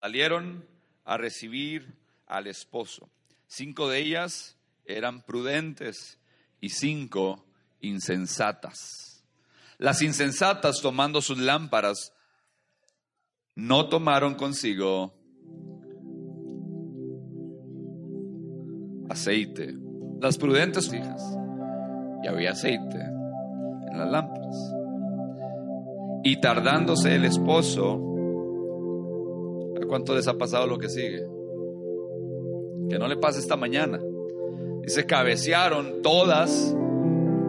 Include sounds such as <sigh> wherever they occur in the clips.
salieron a recibir al esposo. Cinco de ellas eran prudentes y cinco insensatas. Las insensatas, tomando sus lámparas, no tomaron consigo aceite. Las prudentes fijas, y había aceite en las lámparas. Y tardándose el esposo, ¿a cuánto les ha pasado lo que sigue? Que no le pase esta mañana. Y se cabecearon todas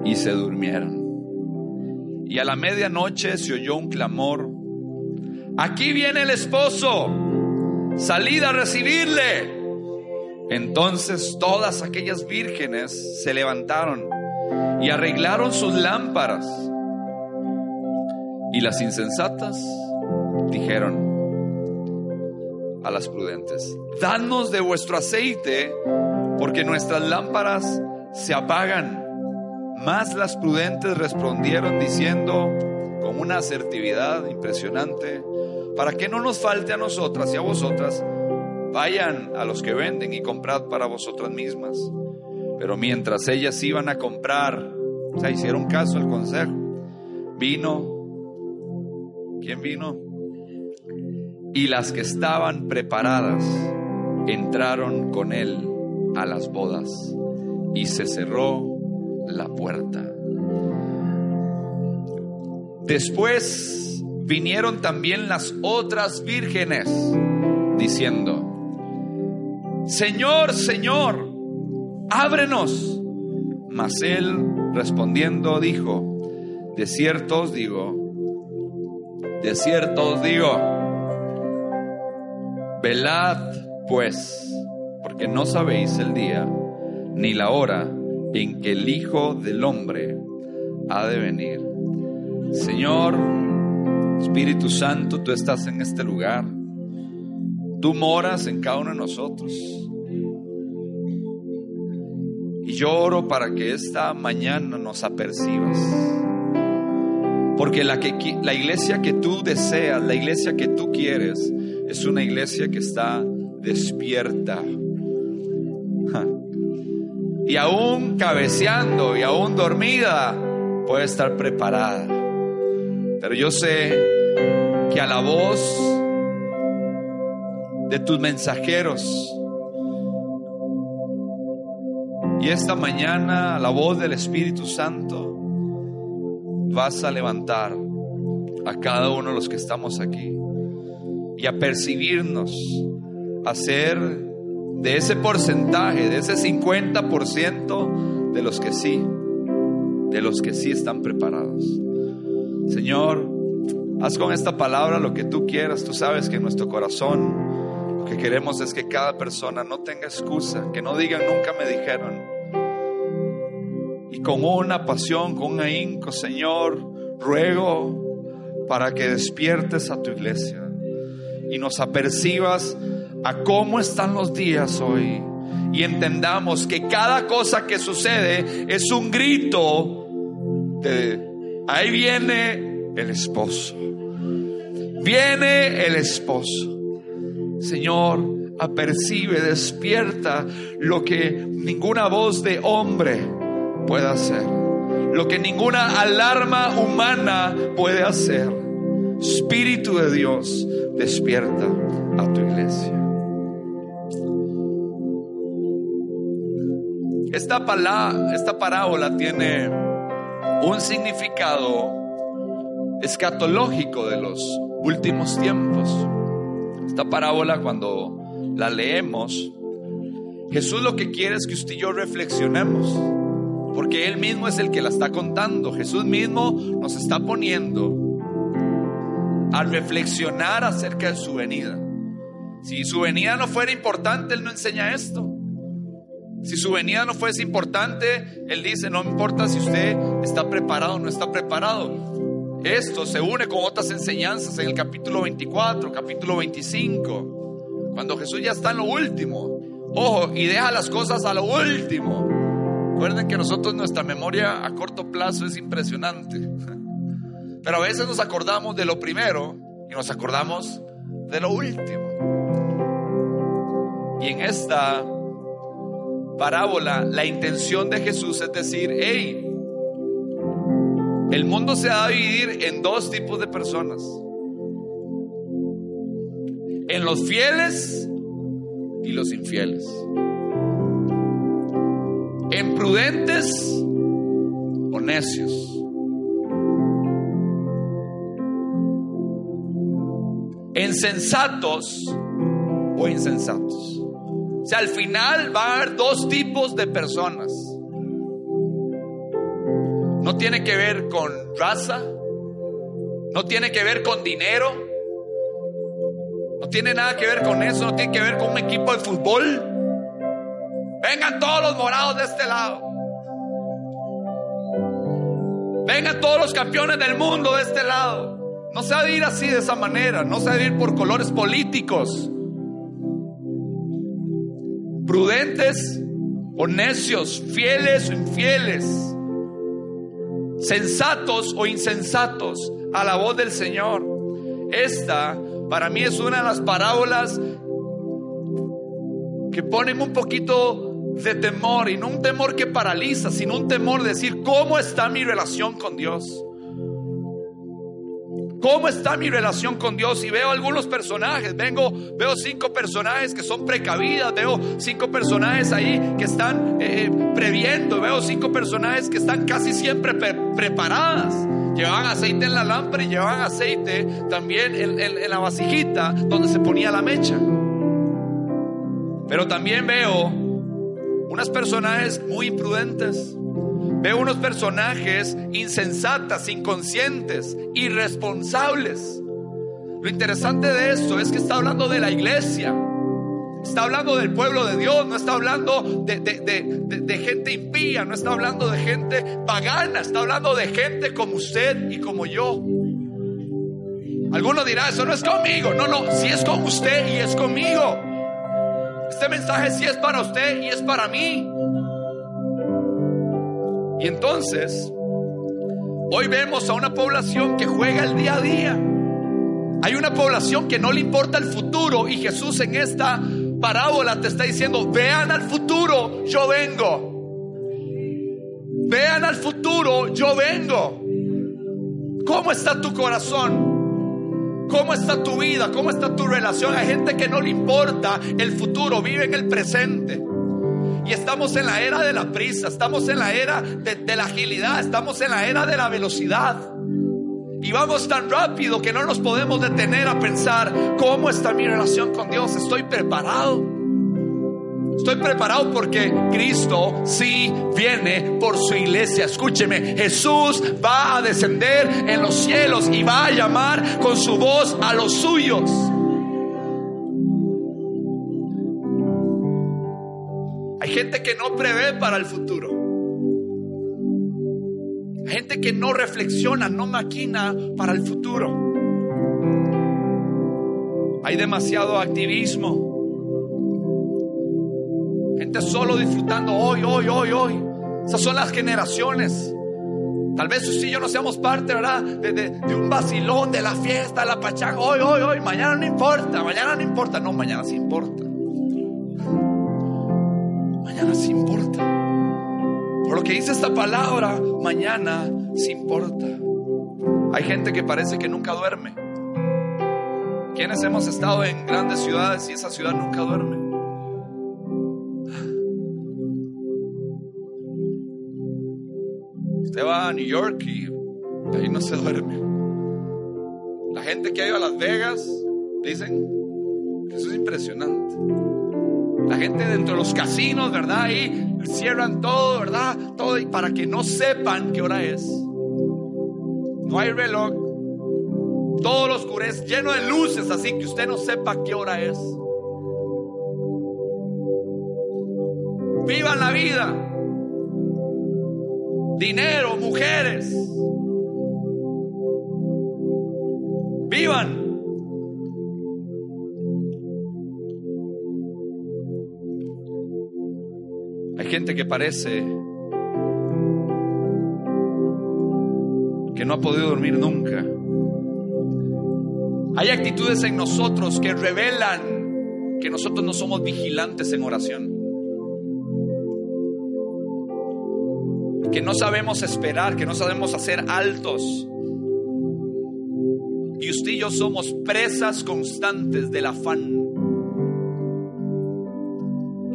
y se durmieron. Y a la medianoche se oyó un clamor. Aquí viene el esposo. Salid a recibirle. Entonces todas aquellas vírgenes se levantaron y arreglaron sus lámparas. Y las insensatas dijeron a las prudentes, danos de vuestro aceite, porque nuestras lámparas se apagan. Más las prudentes respondieron diciendo con una asertividad impresionante, para que no nos falte a nosotras y a vosotras, vayan a los que venden y comprad para vosotras mismas. Pero mientras ellas iban a comprar, o sea, hicieron caso al consejo, vino, ¿quién vino? Y las que estaban preparadas entraron con él a las bodas y se cerró la puerta. Después vinieron también las otras vírgenes diciendo, Señor, Señor, ábrenos. Mas él respondiendo dijo, de cierto os digo, de cierto os digo, velad pues, porque no sabéis el día ni la hora en que el Hijo del Hombre ha de venir. Señor, Espíritu Santo, tú estás en este lugar. Tú moras en cada uno de nosotros. Y yo oro para que esta mañana nos apercibas. Porque la, que, la iglesia que tú deseas, la iglesia que tú quieres, es una iglesia que está despierta. Y aún cabeceando y aún dormida, puede estar preparada. Pero yo sé que a la voz de tus mensajeros, y esta mañana a la voz del Espíritu Santo, vas a levantar a cada uno de los que estamos aquí y a percibirnos, a ser de ese porcentaje, de ese 50% de los que sí, de los que sí están preparados. Señor, haz con esta palabra lo que tú quieras. Tú sabes que en nuestro corazón lo que queremos es que cada persona no tenga excusa, que no digan nunca me dijeron. Y con una pasión, con un ahínco, Señor, ruego para que despiertes a tu iglesia y nos apercibas a cómo están los días hoy y entendamos que cada cosa que sucede es un grito de ahí viene el esposo. Viene el esposo. Señor, apercibe, despierta lo que ninguna voz de hombre puede hacer. Lo que ninguna alarma humana puede hacer. Espíritu de Dios, despierta a tu iglesia. Esta, esta parábola tiene un significado escatológico de los últimos tiempos. Esta parábola cuando la leemos, Jesús lo que quiere es que usted y yo reflexionemos, porque Él mismo es el que la está contando. Jesús mismo nos está poniendo a reflexionar acerca de su venida. Si su venida no fuera importante, Él no enseña esto. Si su venida no fuese importante, Él dice, no importa si usted está preparado o no está preparado. Esto se une con otras enseñanzas en el capítulo 24, capítulo 25, cuando Jesús ya está en lo último. Ojo, y deja las cosas a lo último. Recuerden que nosotros nuestra memoria a corto plazo es impresionante. Pero a veces nos acordamos de lo primero y nos acordamos de lo último. Y en esta parábola, la intención de Jesús es decir, hey, el mundo se va a dividir en dos tipos de personas. En los fieles y los infieles. En prudentes o necios. En sensatos o insensatos. O sea, al final va a haber dos tipos de personas. No tiene que ver con raza, no tiene que ver con dinero, no tiene nada que ver con eso, no tiene que ver con un equipo de fútbol. Vengan todos los morados de este lado. Vengan todos los campeones del mundo de este lado. No se va a ir así de esa manera, no se va a ir por colores políticos. Prudentes o necios, fieles o infieles sensatos o insensatos a la voz del Señor. Esta para mí es una de las parábolas que ponen un poquito de temor y no un temor que paraliza, sino un temor de decir, ¿cómo está mi relación con Dios? ¿Cómo está mi relación con Dios? Y veo algunos personajes, vengo, veo cinco personajes que son precavidas, veo cinco personajes ahí que están eh, previendo, veo cinco personajes que están casi siempre preparadas. Llevaban aceite en la lámpara y llevaban aceite también en la vasijita donde se ponía la mecha. Pero también veo unas personajes muy imprudentes Veo unos personajes insensatas, inconscientes, irresponsables. Lo interesante de esto es que está hablando de la iglesia. Está hablando del pueblo de Dios, no está hablando de, gente impía, no está hablando de gente pagana, está hablando de gente como usted y como yo. Alguno dirá, eso no es conmigo. No, no, si es con usted y es conmigo. Este mensaje sí es para usted y es para mí. Y entonces, hoy vemos a una población que juega el día a día. Hay una población que no le importa el futuro y Jesús en esta parábola te está diciendo, vean al futuro, yo vengo. Vean al futuro, yo vengo. ¿Cómo está tu corazón? ¿Cómo está tu vida? ¿Cómo está tu relación? Hay gente que no le importa el futuro, vive en el presente. Y estamos en la era de la prisa, estamos en la era de, la agilidad, estamos en la era de la velocidad. Y vamos tan rápido que no nos podemos detener a pensar, ¿cómo está mi relación con Dios? ¿Estoy preparado? Estoy preparado porque Cristo sí viene por su iglesia. Escúcheme, Jesús va a descender en los cielos y va a llamar con su voz a los suyos. Gente que no prevé para el futuro. gente que no reflexiona, no maquina para el futuro. Hay demasiado activismo. Gente solo disfrutando hoy, hoy, hoy, hoy. Esas son las generaciones. Tal vez y yo no seamos parte, ¿verdad? De, de, un vacilón, de la fiesta, la pachanga. Hoy, hoy, hoy. Mañana no importa. Mañana no importa. No, mañana sí importa mañana sí importa. Por lo que dice esta palabra, mañana sí importa. Hay gente que parece que nunca duerme. Quienes hemos estado en grandes ciudades y esa ciudad nunca duerme? Usted va a New York y ahí no se duerme. La gente que ha ido a Las Vegas dicen que eso es impresionante. La gente dentro de los casinos, ¿verdad? Ahí cierran todo, ¿verdad? Todo para que no sepan qué hora es. No hay reloj. Todo lo oscurece, lleno de luces, así que usted no sepa qué hora es. Vivan la vida. Dinero, mujeres. Vivan. Gente que parece que no ha podido dormir nunca. Hay actitudes en nosotros que revelan que nosotros no somos vigilantes en oración. Que no sabemos esperar, que no sabemos hacer altos. Y usted y yo somos presas constantes del afán.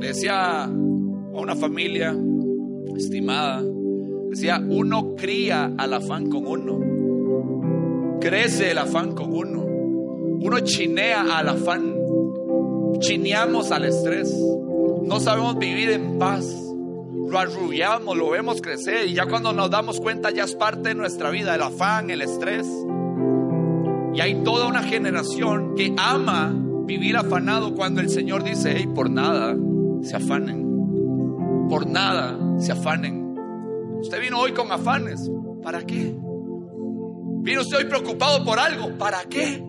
Le decía a una familia estimada, decía, uno cría al afán con uno. Crece el afán con uno. Uno chinea al afán. Chineamos al estrés. No sabemos vivir en paz. Lo arrullamos, lo vemos crecer y ya cuando nos damos cuenta ya es parte de nuestra vida, el afán, el estrés. Y hay toda una generación que ama vivir afanado cuando el Señor dice, hey, por nada se afanen. Por nada se afanen. Usted vino hoy con afanes. ¿Para qué? Vino usted hoy preocupado por algo. ¿Para qué?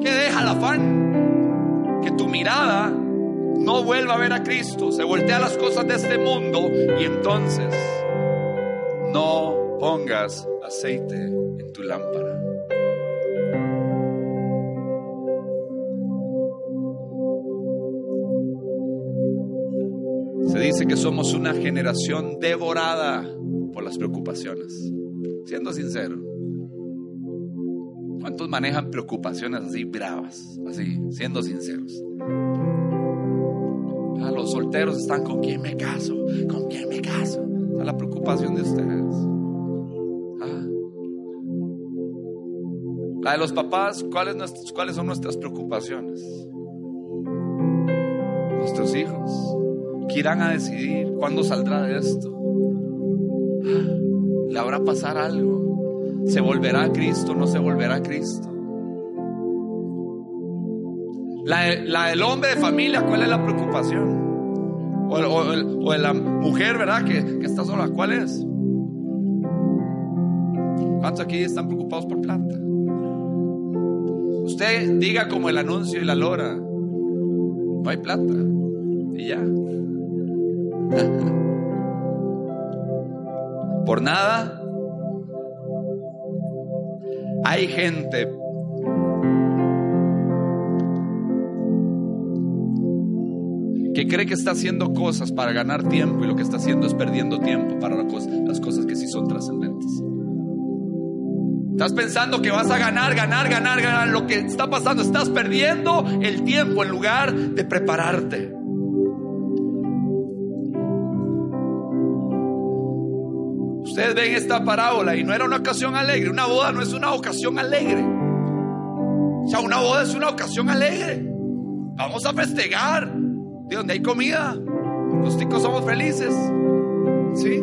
¿Qué deja el afán? Que tu mirada no vuelva a ver a Cristo, se voltea a las cosas de este mundo y entonces no pongas aceite en tu lámpara. Que somos una generación devorada por las preocupaciones. Siendo sincero, ¿cuántos manejan preocupaciones así bravas? Así, siendo sinceros. Ah, los solteros están con quién me caso, con quién me caso. Esa es la preocupación de ustedes. Ah. La de los papás, ¿cuáles, nuestras- ¿cuáles son nuestras preocupaciones? Nuestros hijos. ¿Qué irán a decidir? ¿Cuándo saldrá de esto? ¿Le habrá pasar algo? ¿Se volverá a Cristo? ¿No se volverá a Cristo? La, la del hombre de familia, ¿cuál es la preocupación? O, o- o de la mujer, ¿verdad? Que, que está sola, ¿cuál es? ¿Cuántos aquí están preocupados por plata? Usted diga como el anuncio y la lora, no hay plata. Y ya. Por nada. Hay gente que cree que está haciendo cosas para ganar tiempo y lo que está haciendo es perdiendo tiempo para las cosas que sí son trascendentes. Estás pensando que vas a ganar, ganar, ganar, ganar. Lo que está pasando, estás perdiendo el tiempo en lugar de prepararte. Ustedes ven esta parábola y no era una ocasión alegre. Una boda no es una ocasión alegre. O sea, una boda es una ocasión alegre. Vamos a festejar. De donde hay comida, los ticos somos felices. ¿Sí?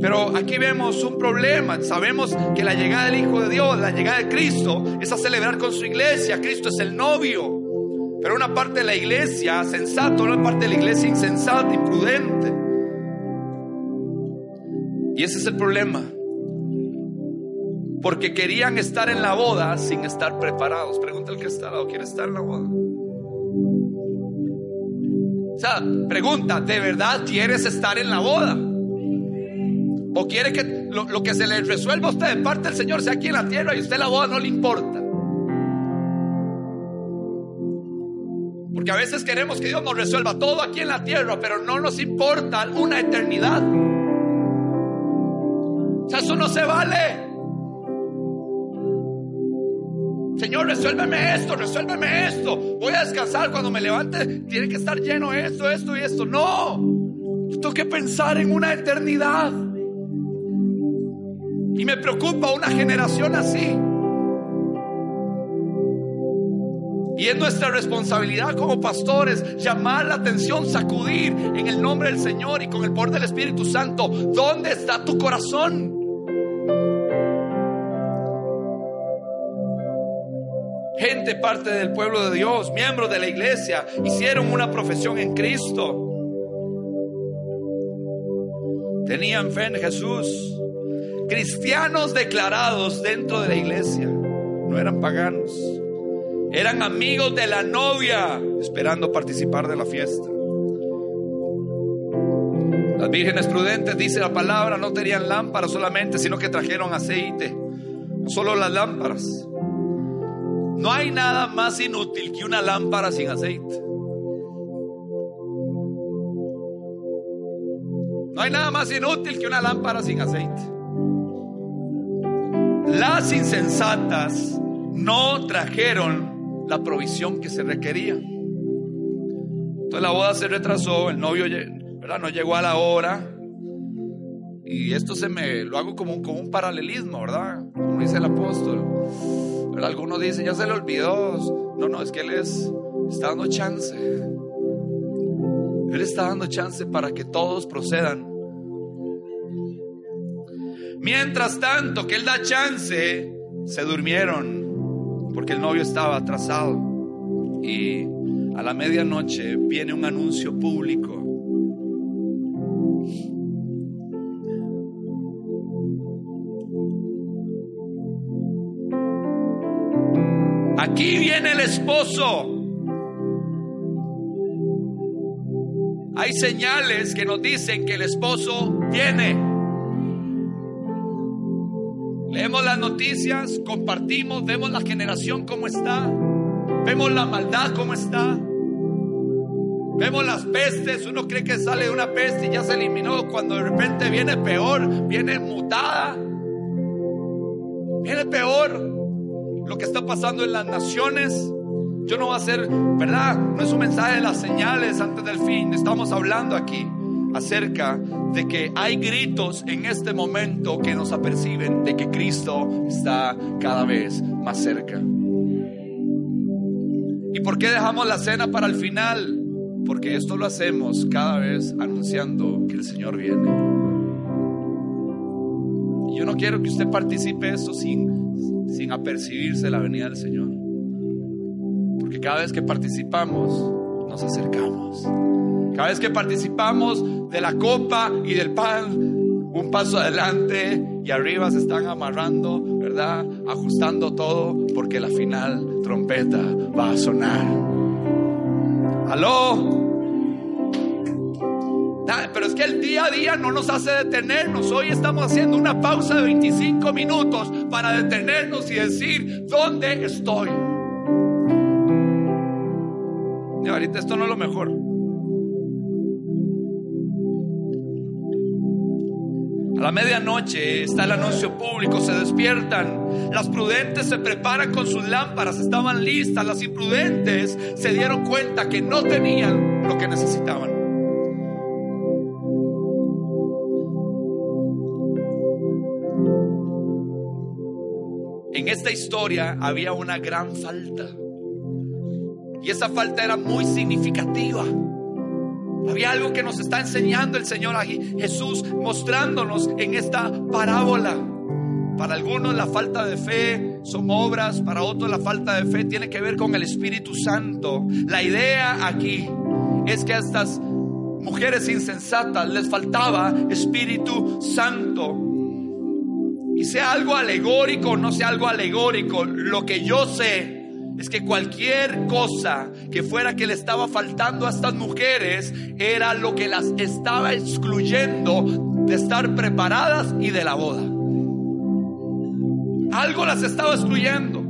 Pero aquí vemos un problema. Sabemos que la llegada del Hijo de Dios, la llegada de Cristo, es a celebrar con su iglesia. Cristo es el novio. Pero una parte de la iglesia sensata, una parte de la iglesia insensata, imprudente. Y ese es el problema. Porque querían estar en la boda sin estar preparados. Pregunta el que está al lado, ¿quiere estar en la boda? O sea, pregunta, ¿de verdad quieres estar en la boda? ¿O quiere que lo, que se le resuelva a usted de parte del Señor sea aquí en la tierra y a usted la boda no le importa? Porque a veces queremos que Dios nos resuelva todo aquí en la tierra, pero no nos importa una eternidad. O sea, eso no se vale. Señor, resuélveme esto, resuélveme esto. Voy a descansar cuando me levante. Tiene que estar lleno esto, esto y esto. No. Tengo que pensar en una eternidad. Y me preocupa una generación así. Y es nuestra responsabilidad como pastores llamar la atención, sacudir en el nombre del Señor y con el poder del Espíritu Santo. ¿Dónde está tu corazón? Gente parte del pueblo de Dios, miembros de la iglesia, hicieron una profesión en Cristo. Tenían fe en Jesús. Cristianos declarados dentro de la iglesia. No eran paganos. Eran amigos de la novia, esperando participar de la fiesta. Las vírgenes prudentes, dice la palabra, no tenían lámparas solamente, sino que trajeron aceite. No solo las lámparas. No hay nada más inútil que una lámpara sin aceite. No hay nada más inútil que una lámpara sin aceite. Las insensatas no trajeron la provisión que se requería. Entonces la boda se retrasó, el novio ¿verdad? no llegó a la hora. Y esto se me lo hago como como un paralelismo, ¿verdad? Como dice el apóstol. Pero algunos dicen, ya se le olvidó. No, no, es que él es, está dando chance. Él está dando chance para que todos procedan. Mientras tanto que Él da chance, se durmieron porque el novio estaba atrasado. Y a la medianoche viene un anuncio público. Aquí viene el esposo. Hay señales que nos dicen que el esposo viene. Leemos las noticias, compartimos, vemos la generación cómo está, vemos la maldad cómo está, vemos las pestes, uno cree que sale de una peste y ya se eliminó, cuando de repente viene peor, viene mutada, viene peor lo que está pasando en las naciones. Yo no voy a hacer, ¿verdad? No es un mensaje de las señales antes del fin. Estamos hablando aquí acerca de que hay gritos en este momento que nos aperciben de que Cristo está cada vez más cerca. ¿Y por qué dejamos la cena para el final? Porque esto lo hacemos cada vez anunciando que el Señor viene. Y yo no quiero que usted participe de eso sin, sin apercibirse la venida del Señor. Porque cada vez que participamos, nos acercamos. Cada vez que participamos de la copa y del pan, un paso adelante y arriba se están amarrando, ¿verdad? Ajustando todo porque la final trompeta va a sonar. ¿Aló? Pero es que el día a día no nos hace detenernos. Hoy estamos haciendo una pausa de 25 minutos para detenernos y decir, ¿dónde estoy? Y ahorita esto no es lo mejor. A la medianoche está el anuncio público, se despiertan. Las prudentes se preparan con sus lámparas, estaban listas. Las imprudentes se dieron cuenta que no tenían lo que necesitaban. En esta historia había una gran falta. Y esa falta era muy significativa. Había algo que nos está enseñando el Señor aquí, Jesús mostrándonos en esta parábola. Para algunos la falta de fe son obras, para otros la falta de fe tiene que ver con el Espíritu Santo. La idea aquí es que a estas mujeres insensatas les faltaba Espíritu Santo. Y sea algo alegórico o no sea algo alegórico, lo que yo sé es que cualquier cosa que fuera que le estaba faltando a estas mujeres era lo que las estaba excluyendo de estar preparadas y de la boda. Algo las estaba excluyendo.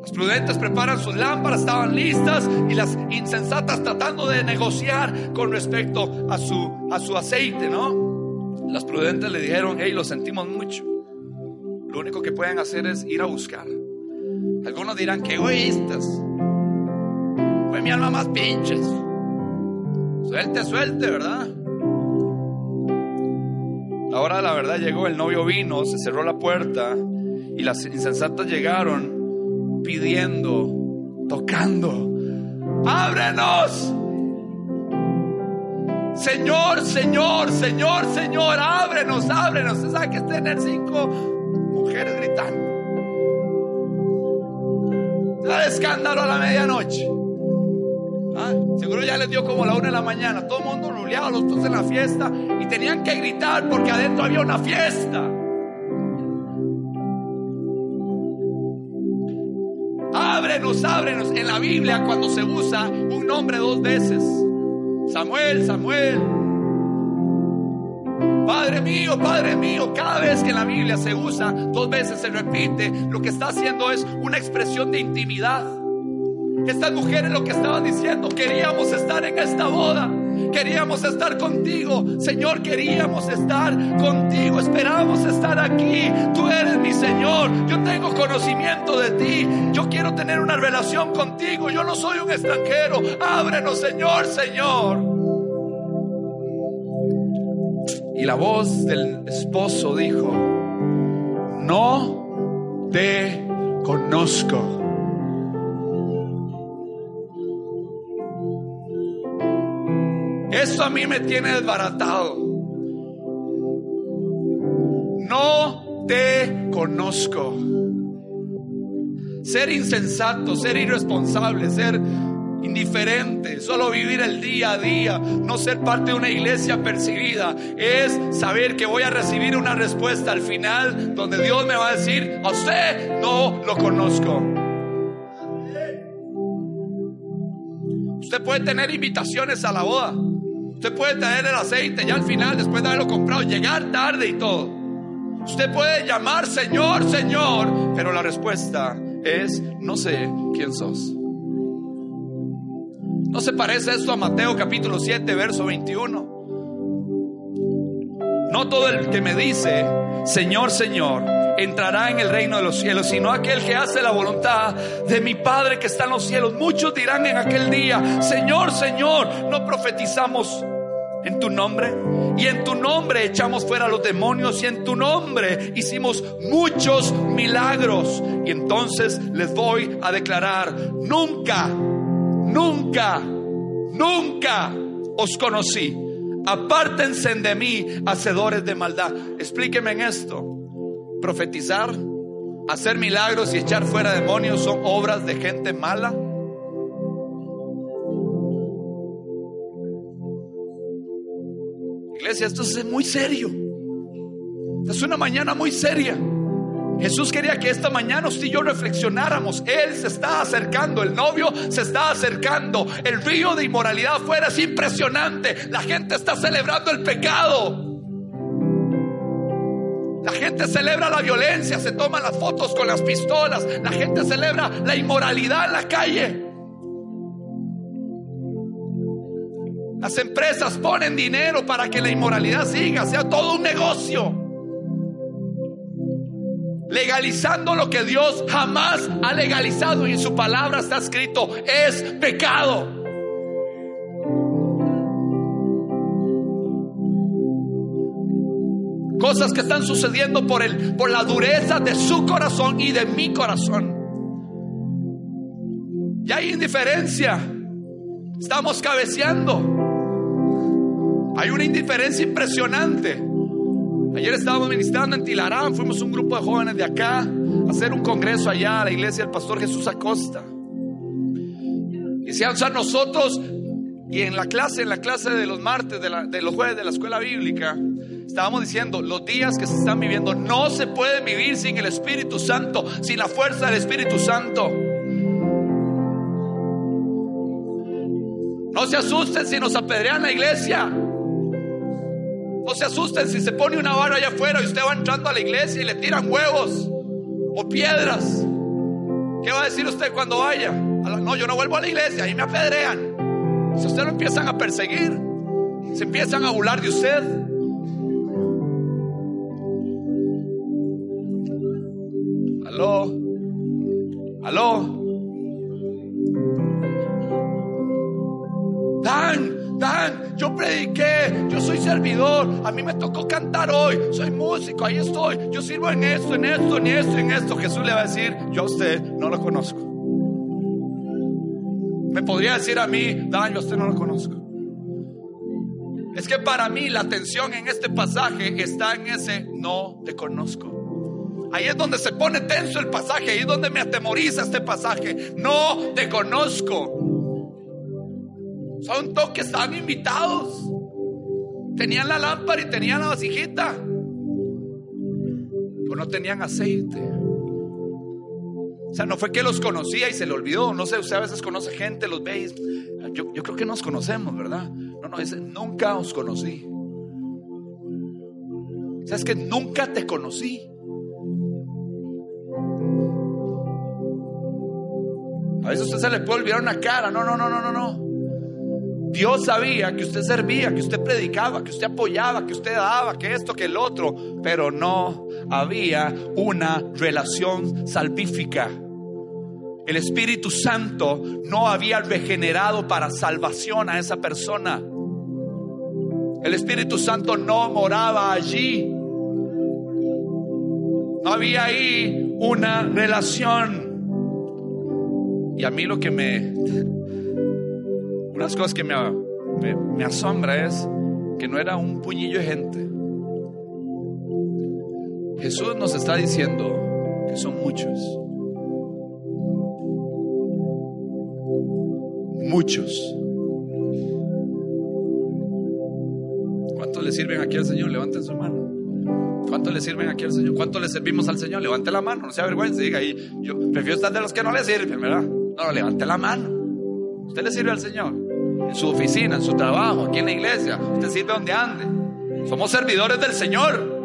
Las prudentes preparan sus lámparas, estaban listas y las insensatas tratando de negociar con respecto a su, a su aceite, ¿no? Las prudentes le dijeron, hey, lo sentimos mucho. Lo único que pueden hacer es ir a buscar. Algunos dirán que egoístas. Fue mi alma más pinches. Suelte, suelte, ¿verdad? La la verdad llegó, el novio vino, se cerró la puerta y las insensatas llegaron pidiendo, tocando, ábrenos. Señor, Señor, Señor, Señor, ábrenos, ábrenos. Usted sabe que es tener cinco mujeres gritando escándalo a la medianoche. Ah, seguro ya les dio como la una de la mañana. Todo el mundo ruleado, los dos en la fiesta. Y tenían que gritar porque adentro había una fiesta. Ábrenos, ábrenos. En la Biblia, cuando se usa un nombre dos veces: Samuel, Samuel. Padre mío, Padre mío. Cada vez que la Biblia se usa, dos veces se repite, lo que está haciendo es una expresión de intimidad. Estas mujeres lo que estaban diciendo, queríamos estar en esta boda. Queríamos estar contigo, Señor, queríamos estar contigo, esperamos estar aquí. Tú eres mi Señor, yo tengo conocimiento de ti, yo quiero tener una relación contigo, yo no soy un extranjero. Ábrenos, Señor, Señor. Y la voz del esposo dijo, no te conozco. Eso a mí me tiene desbaratado. No te conozco. Ser insensato, ser irresponsable, ser indiferente, solo vivir el día a día, no ser parte de una iglesia percibida, es saber que voy a recibir una respuesta al final donde Dios me va a decir, a usted no lo conozco. Usted puede tener invitaciones a la boda. Usted puede traer el aceite ya al final, después de haberlo comprado, llegar tarde y todo. Usted puede llamar Señor, Señor, pero la respuesta es, no sé quién sos. ¿No se parece esto a Mateo capítulo 7, verso 21? No todo el que me dice, Señor, Señor, entrará en el reino de los cielos, sino aquel que hace la voluntad de mi Padre que está en los cielos. Muchos dirán en aquel día, Señor, Señor, no profetizamos en tu nombre y en tu nombre echamos fuera a los demonios y en tu nombre hicimos muchos milagros. Y entonces les voy a declarar, nunca, nunca, nunca os conocí. Apártense de mí, hacedores de maldad. Explíqueme en esto. Profetizar, hacer milagros y echar fuera demonios son obras de gente mala. Iglesia, esto es muy serio. Es una mañana muy seria. Jesús quería que esta mañana usted y yo reflexionáramos. Él se está acercando, el novio se está acercando. El río de inmoralidad afuera es impresionante. La gente está celebrando el pecado. La gente celebra la violencia, se toman las fotos con las pistolas. La gente celebra la inmoralidad en la calle. Las empresas ponen dinero para que la inmoralidad siga, sea todo un negocio. Legalizando lo que Dios jamás ha legalizado y en su palabra está escrito, es pecado. Cosas que están sucediendo por, el, por la dureza de su corazón y de mi corazón. Y hay indiferencia. Estamos cabeceando. Hay una indiferencia impresionante. Ayer estábamos ministrando en Tilarán, fuimos un grupo de jóvenes de acá a hacer un congreso allá a la iglesia del pastor Jesús Acosta. Y o sea, nosotros, y en la clase, en la clase de los martes, de, de los jueves de la escuela bíblica, estábamos diciendo, los días que se están viviendo no se pueden vivir sin el Espíritu Santo, sin la fuerza del Espíritu Santo. No se asusten si nos apedrean la iglesia. No se asusten si se pone una vara allá afuera y usted va entrando a la iglesia y le tiran huevos o piedras. ¿Qué va a decir usted cuando vaya? No, yo no vuelvo a la iglesia, ahí me apedrean. Si usted lo empiezan a perseguir, se empiezan a burlar de usted. Aló, aló. Dan, yo prediqué, yo soy servidor, a mí me tocó cantar hoy, soy músico, ahí estoy, yo sirvo en esto, en esto, en esto, en esto. Jesús le va a decir, yo a usted no lo conozco. Me podría decir a mí, Dan, yo a usted no lo conozco. Es que para mí la atención en este pasaje está en ese no te conozco. Ahí es donde se pone tenso el pasaje, ahí es donde me atemoriza este pasaje. No te conozco. Son todos que estaban invitados. Tenían la lámpara y tenían la vasijita. Pero no tenían aceite. O sea, no fue que los conocía y se le olvidó. No sé, usted a veces conoce gente, los veis. Yo, yo creo que nos conocemos, ¿verdad? No, no, nunca os conocí. sabes que nunca te conocí. A veces usted se le puede olvidar una cara. No, no, no, no, no, no. Dios sabía que usted servía, que usted predicaba, que usted apoyaba, que usted daba, que esto, que el otro, pero no había una relación salvífica. El Espíritu Santo no había regenerado para salvación a esa persona. El Espíritu Santo no moraba allí. No había ahí una relación. Y a mí lo que me las cosas que me, me, asombra es que no era un puñillo de gente. Jesús nos está diciendo que son muchos. Muchos. ¿Cuántos le sirven aquí al Señor? Levanten su mano. ¿Cuántos le sirven aquí al Señor? ¿Cuántos le servimos al Señor? Levante la mano, no sea vergüenza, diga ahí. Yo prefiero estar de los que no le sirven, ¿verdad? No, levante la mano. ¿Usted le sirve al Señor? En su oficina, en su trabajo, aquí en la iglesia. Usted sirve donde ande. Somos servidores del Señor.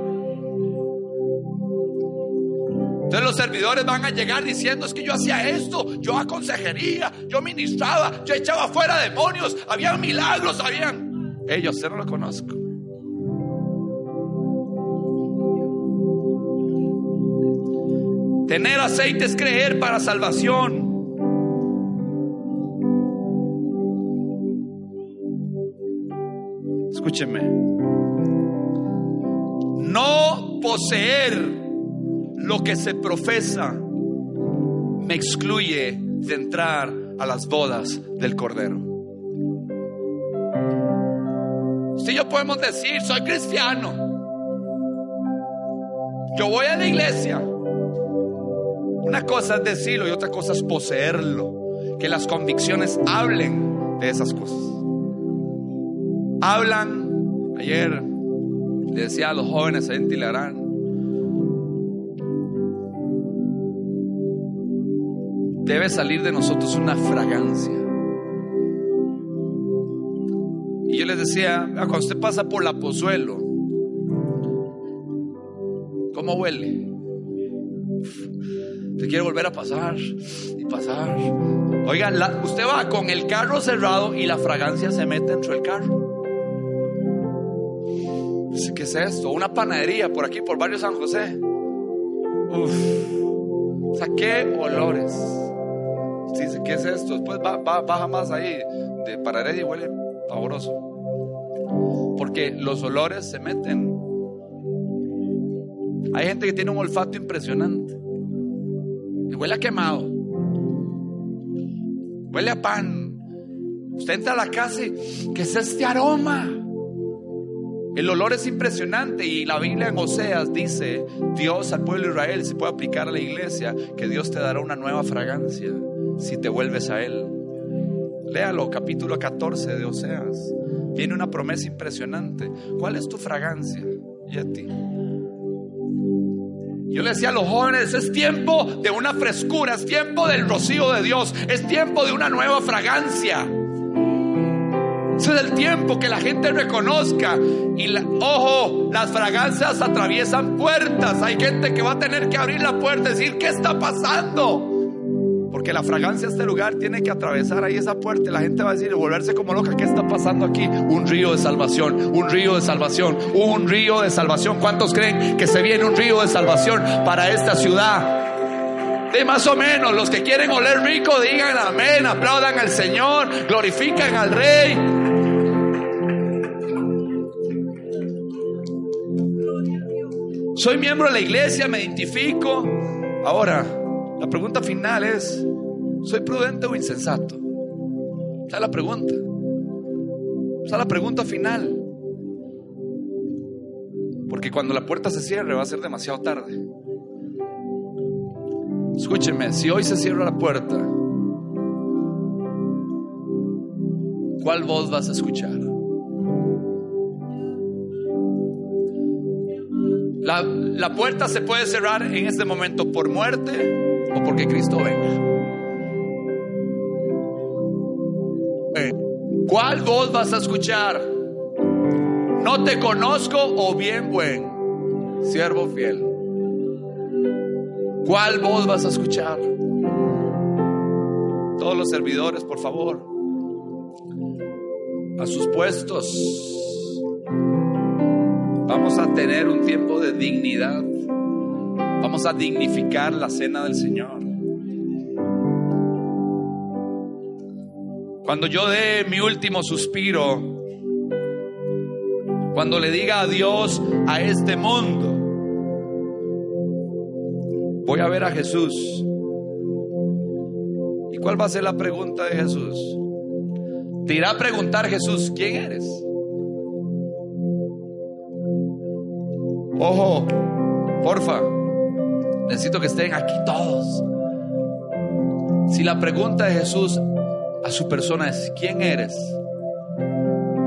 Entonces los servidores van a llegar diciendo, es que yo hacía esto, yo aconsejería, yo ministraba, yo echaba fuera demonios, había milagros, habían... Ellos, yo no lo conozco. Tener aceite es creer para salvación. Escúcheme, no poseer lo que se profesa me excluye de entrar a las bodas del Cordero. Si yo podemos decir, soy cristiano, yo voy a la iglesia. Una cosa es decirlo y otra cosa es poseerlo. Que las convicciones hablen de esas cosas hablan. Ayer decía a los jóvenes en Tilarán. Debe salir de nosotros una fragancia. Y yo les decía, cuando usted pasa por la pozuelo, ¿cómo huele? Usted quiere volver a pasar y pasar. Oiga, usted va con el carro cerrado y la fragancia se mete dentro del carro. ¿Qué es esto? Una panadería por aquí, por barrio San José. Uf. O sea, qué olores. Dice, ¿qué es esto? Después baja más ahí de panadería y huele pavoroso. Porque los olores se meten. Hay gente que tiene un olfato impresionante. Y huele a quemado. Huele a pan. Usted entra a la casa y, ¿qué es este aroma? El olor es impresionante y la Biblia en Oseas dice, Dios al pueblo de Israel, se puede aplicar a la iglesia, que Dios te dará una nueva fragancia si te vuelves a Él. Léalo, capítulo 14 de Oseas. Viene una promesa impresionante. ¿Cuál es tu fragancia, Yeti? Yo le decía a los jóvenes, es tiempo de una frescura, es tiempo del rocío de Dios, es tiempo de una nueva fragancia. Ese es el tiempo que la gente reconozca. Y ojo, las fragancias atraviesan puertas. Hay gente que va a tener que abrir la puerta y decir, ¿qué está pasando? Porque la fragancia de este lugar tiene que atravesar ahí esa puerta la gente va a decir, volverse como loca, ¿qué está pasando aquí? Un río de salvación, un río de salvación, un río de salvación. ¿Cuántos creen que se viene un río de salvación para esta ciudad? De más o menos, los que quieren oler rico, digan amén, aplaudan al Señor, glorifican al Rey. Soy miembro de la iglesia, me identifico. Ahora, la pregunta final es, ¿soy prudente o insensato? Esa es la pregunta. Esa es la pregunta final. Porque cuando la puerta se cierre va a ser demasiado tarde. Escúchenme, si hoy se cierra la puerta, ¿cuál voz vas a escuchar? La, puerta se puede cerrar en este momento por muerte o porque Cristo venga. ¿Cuál voz vas a escuchar? No te conozco o bien buen. siervo fiel. ¿Cuál voz vas a escuchar? Todos los servidores, por favor, a sus puestos. Vamos a tener un tiempo de dignidad. Vamos a dignificar la cena del Señor. Cuando yo dé mi último suspiro, cuando le diga adiós a este mundo, voy a ver a Jesús. ¿Y cuál va a ser la pregunta de Jesús? Te irá a preguntar Jesús, ¿quién eres? Ojo, porfa, necesito que estén aquí todos. Si la pregunta de Jesús a su persona es, ¿quién eres?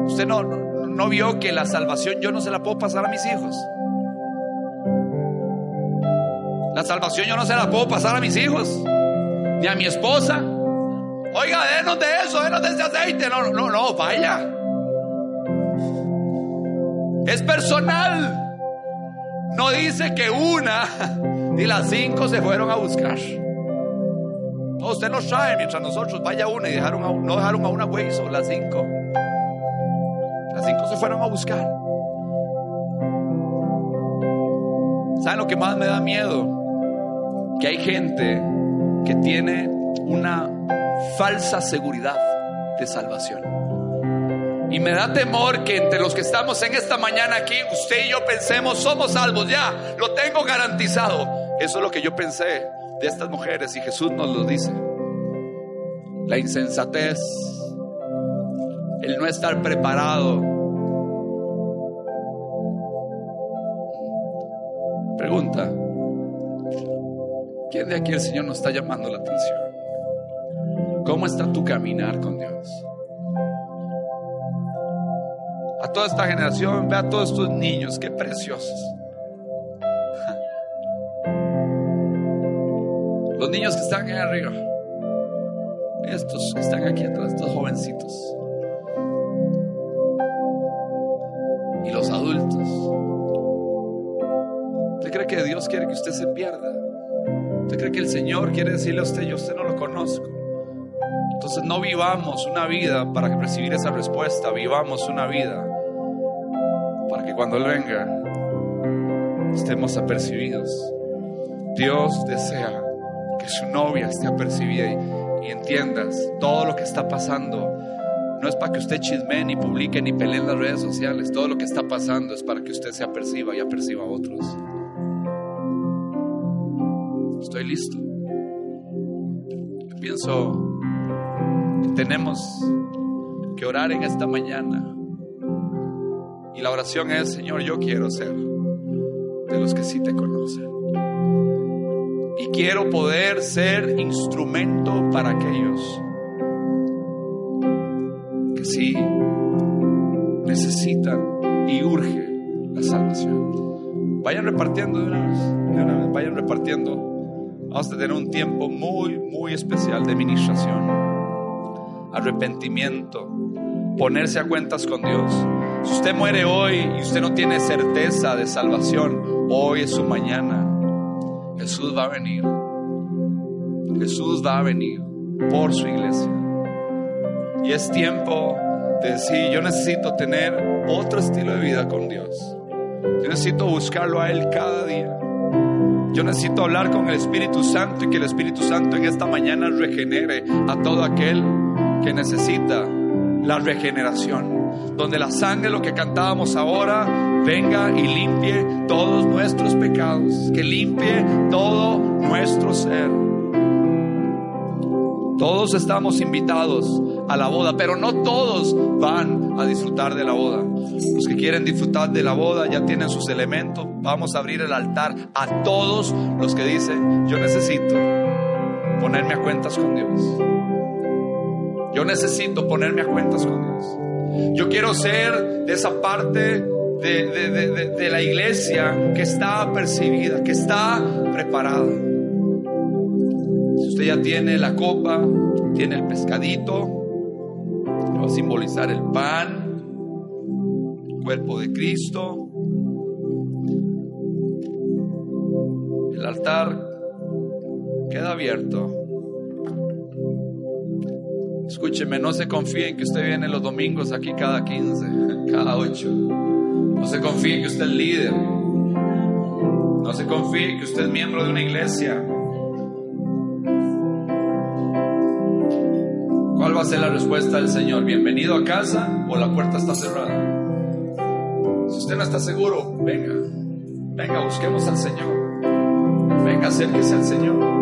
Usted no, no, vio que la salvación yo no se la puedo pasar a mis hijos. La salvación yo no se la puedo pasar a mis hijos, ni a mi esposa. Oiga, denos de eso, denos de ese aceite. No, no, no, vaya. Es personal. No dice que una <laughs> ni las cinco se fueron a buscar. No, usted nos trae mientras nosotros vaya una y dejaron a, no dejaron a una güey, son las cinco. Las cinco se fueron a buscar. ¿Saben lo que más me da miedo? Que hay gente que tiene una falsa seguridad de salvación. Y me da temor que entre los que estamos en esta mañana aquí, usted y yo pensemos, somos salvos ya, lo tengo garantizado. Eso es lo que yo pensé de estas mujeres y Jesús nos lo dice. La insensatez, el no estar preparado. Pregunta, ¿quién de aquí el Señor nos está llamando la atención? ¿Cómo está tu caminar con Dios? A toda esta generación, ve a todos estos niños, qué preciosos. Los niños que están ahí arriba. Estos que están aquí atrás, estos jovencitos. Y los adultos. ¿Usted cree que Dios quiere que usted se pierda? ¿Usted cree que el Señor quiere decirle a usted, yo usted no lo conozco? Entonces no vivamos una vida para recibir esa respuesta, vivamos una vida cuando Él venga estemos apercibidos. Dios desea que su novia esté apercibida y, entiendas todo lo que está pasando. No es para que usted chisme, ni publique, ni pelee en las redes sociales. Todo lo que está pasando es para que usted se aperciba y aperciba a otros. Estoy listo. Pienso que tenemos que orar en esta mañana. Y la oración es, Señor, yo quiero ser de los que sí te conocen. Y quiero poder ser instrumento para aquellos que sí necesitan y urge la salvación. Vayan repartiendo de una vez, vayan repartiendo. Vamos a tener un tiempo muy, muy especial de ministración, arrepentimiento, ponerse a cuentas con Dios. Si usted muere hoy y usted no tiene certeza de salvación, hoy es su mañana. Jesús va a venir. Jesús va a venir por su iglesia. Y es tiempo de decir, yo necesito tener otro estilo de vida con Dios. Yo necesito buscarlo a Él cada día. Yo necesito hablar con el Espíritu Santo y que el Espíritu Santo en esta mañana regenere a todo aquel que necesita la regeneración. Donde la sangre, lo que cantábamos ahora, venga y limpie todos nuestros pecados, que limpie todo nuestro ser. Todos estamos invitados a la boda, pero no todos van a disfrutar de la boda. Los que quieren disfrutar de la boda ya tienen sus elementos. Vamos a abrir el altar a todos los que dicen, yo necesito ponerme a cuentas con Dios. Yo necesito ponerme a cuentas con Dios. Yo quiero ser de esa parte de, la iglesia que está percibida, que está preparada. Si usted ya tiene la copa, tiene el pescadito, va a simbolizar el pan, el cuerpo de Cristo. altar queda abierto. Escúcheme, no se confíe en que usted viene los domingos aquí cada 15, <laughs> cada 8. No se confíe en que usted es líder. No se confíe en que usted es miembro de una iglesia. ¿Cuál va a ser la respuesta del Señor? ¿Bienvenido a casa o la puerta está cerrada? Si usted no está seguro, venga. Venga, busquemos al Señor. Venga, acérquese al Señor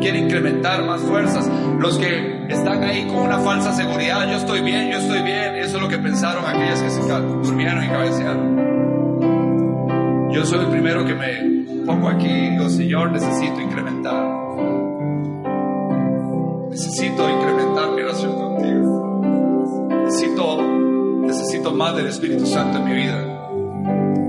quiere incrementar más fuerzas. Los que están ahí con una falsa seguridad, yo estoy bien, yo estoy bien, eso es lo que pensaron aquellas que se durmieron y cabecearon. Yo soy el primero que me pongo aquí y digo, Señor, necesito incrementar. Necesito incrementar mi oración contigo. Necesito, necesito más del Espíritu Santo en mi vida.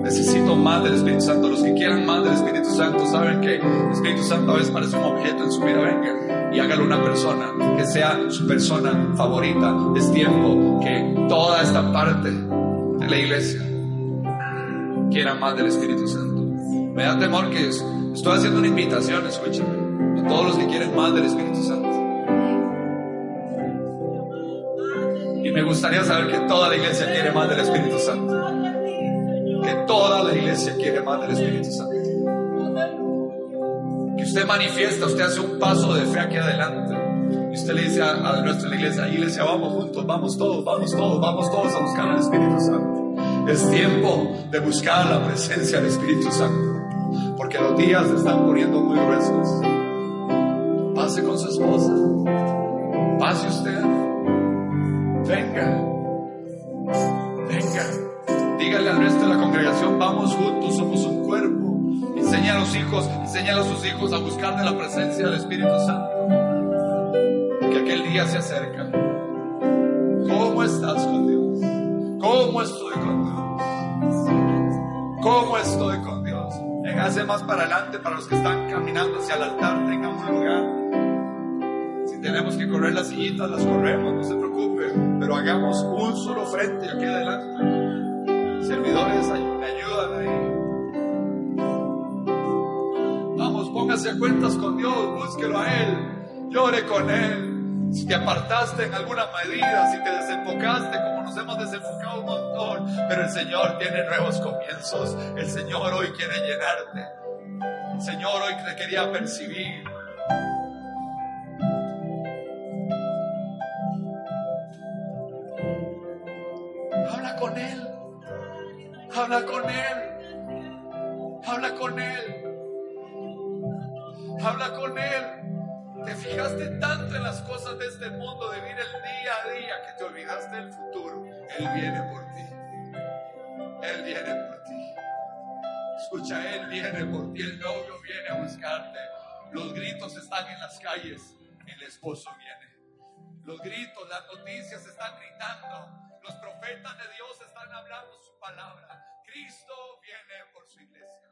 Necesito más del Espíritu Santo. Los que quieran más del Espíritu Santo saben que el Espíritu Santo a veces parece un objeto en su vida. Venga y hágalo una persona que sea su persona favorita. Es tiempo que toda esta parte de la iglesia quiera más del Espíritu Santo. Me da temor que estoy haciendo una invitación, escúchame, a todos los que quieren más del Espíritu Santo. Y me gustaría saber que toda la iglesia quiere más del Espíritu Santo toda la iglesia quiere más del Espíritu Santo. Usted manifiesta, usted hace un paso de fe aquí adelante. Y usted le dice a, nuestra iglesia, iglesia, vamos juntos, vamos todos, vamos todos, vamos todos a buscar al Espíritu Santo. Es tiempo de buscar la presencia del Espíritu Santo. Porque los días se están poniendo muy gruesos. Pase con su esposa. Pase usted. Venga. Venga. Dígale al resto de la congregación, vamos juntos, somos un cuerpo. Enseña a los hijos, enseña a sus hijos a buscar de la presencia del Espíritu Santo. Que aquel día se acerca. ¿Cómo estás con Dios? ¿Cómo estoy con Dios? ¿Cómo estoy con Dios? Véngase más para adelante para los que están caminando hacia el altar, tengan un lugar. Si tenemos que correr las sillitas, las corremos, no se preocupe, pero hagamos un solo frente aquí adelante servidores me ayudan ahí. Póngase a cuentas con Dios, búsquelo a Él, llore con Él. Si te apartaste en alguna medida, si te desenfocaste, como nos hemos desenfocado un montón, pero el Señor tiene nuevos comienzos. El Señor hoy quiere llenarte. El Señor hoy te quería percibir. Habla con Él. Habla con Él. Viene por ti. El novio viene a buscarte. Los gritos están en las calles. El esposo viene. Los gritos, las noticias están gritando. Los profetas de Dios están hablando su palabra. Cristo viene por su iglesia.